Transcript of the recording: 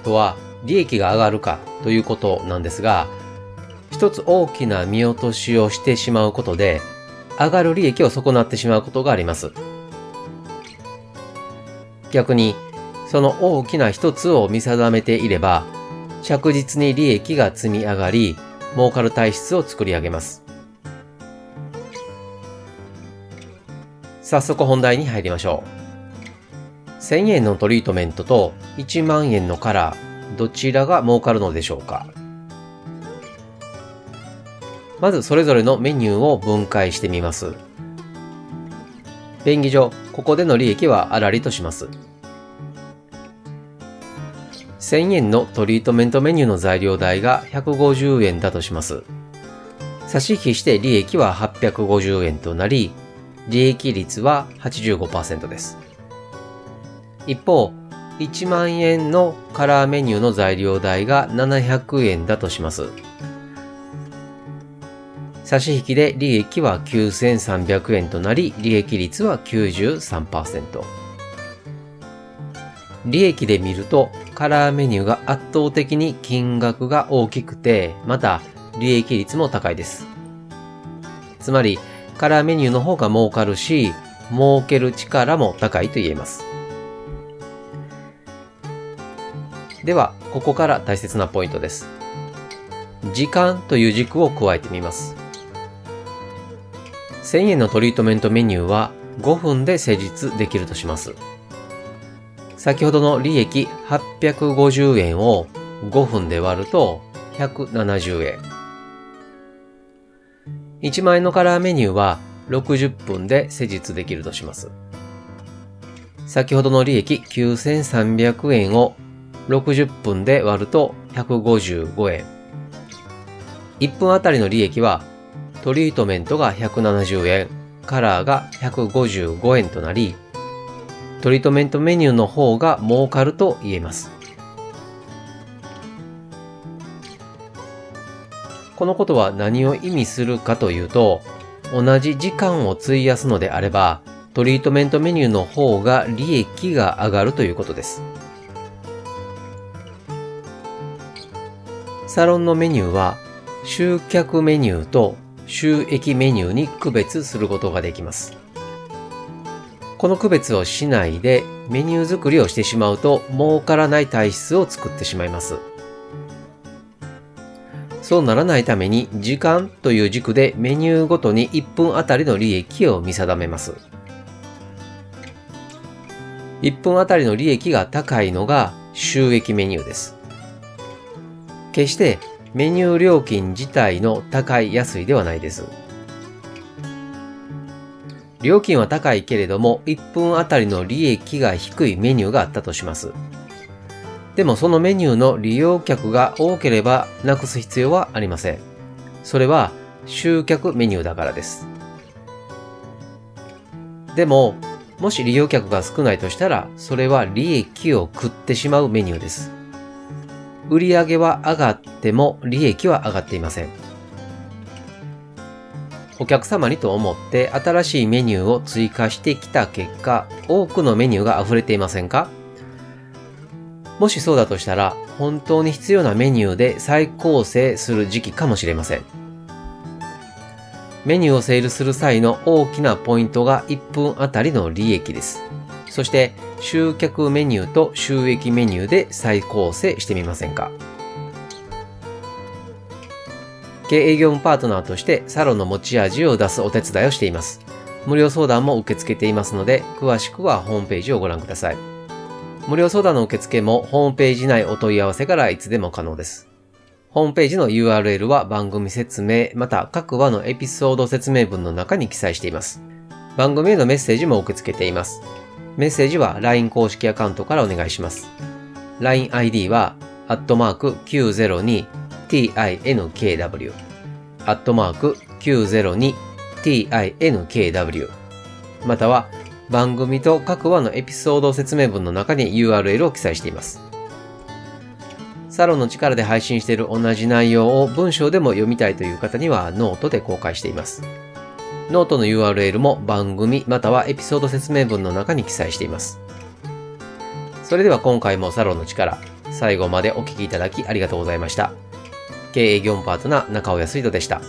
とは利益が上がるかということなんですが、一つ大きな見落としをしてしまうことで、上がる利益を損なってしまうことがあります。逆に、その大きな一つを見定めていれば、着実に利益が積み上がり、儲かる体質を作り上げます。早速本題に入りましょう。1000円のトリートメントと1万円のカラー、どちらが儲かるのでしょうか？まずそれぞれのメニューを分解してみます。便宜上、ここでの利益はあらりとします。1000円のトリートメントメニューの材料代が150円だとします。差し引きして利益は850円となり、利益率は85%です。一方、1万円のカラーメニューの材料代が700円だとします。差し引きで利益は9300円となり、利益率は93%。利益で見ると、カラーメニューが圧倒的に金額が大きくて、また利益率も高いです。つまり、カラーメニューの方が儲かるし、儲ける力も高いと言えます。では、ここから大切なポイントです。時間という軸を加えてみます。1000円のトリートメントメニューは5分で施術できるとします。先ほどの利益850円を5分で割ると170円。1万円のカラーメニューは60分で施術できるとします。先ほどの利益9300円を60分で割ると155円。1分あたりの利益はトリートメントが170円、カラーが155円となり、トリートメントメニューの方が儲かると言えます。このことは何を意味するかというと、同じ時間を費やすのであれば、トリートメントメニューの方が利益が上がるということです。サロンのメニューは集客メニューと収益メニューに区別することができます。この区別をしないでメニュー作りをしてしまうと儲からない体質を作ってしまいます。そうならないために時間という軸でメニューごとに1分あたりの利益を見定めます。1分あたりの利益が高いのが収益メニューです。決してメニュー料金自体の高い安いではないです。料金は高いけれども1分あたりの利益が低いメニューがあったとします。でもそのメニューの利用客が多ければなくす必要はありません。それは集客メニューだからです。でも、もし利用客が少ないとしたら、それは利益を食ってしまうメニューです。売上は上がっても利益は上がっていません。お客様にと思って新しいメニューを追加してきた結果、多くのメニューが溢れていませんか？もしそうだとしたら、本当に必要なメニューで再構成する時期かもしれません。メニューをセールする際の大きなポイントが1分あたりの利益です。そして集客メニューと収益メニューで再構成してみませんか？経営業務パートナーとしてサロンの持ち味を出すお手伝いをしています。無料相談も受け付けていますので、詳しくはホームページをご覧ください。無料相談の受付もホームページ内お問い合わせからいつでも可能です。ホームページの URL は番組説明、また各話のエピソード説明文の中に記載しています。番組へのメッセージも受け付けています。メッセージは LINE 公式アカウントからお願いします。LINE ID は、アットマーク 902tinkw アットマーク 902tinkw または番組と各話のエピソード説明文の中に URL を記載しています。サロンの力で配信している同じ内容を文章でも読みたいという方にはノートで公開しています。ノートの URL も番組またはエピソード説明文の中に記載しています。それでは今回もサロンの力、最後までお聴きいただきありがとうございました。経営業務パートナー中尾康人でした。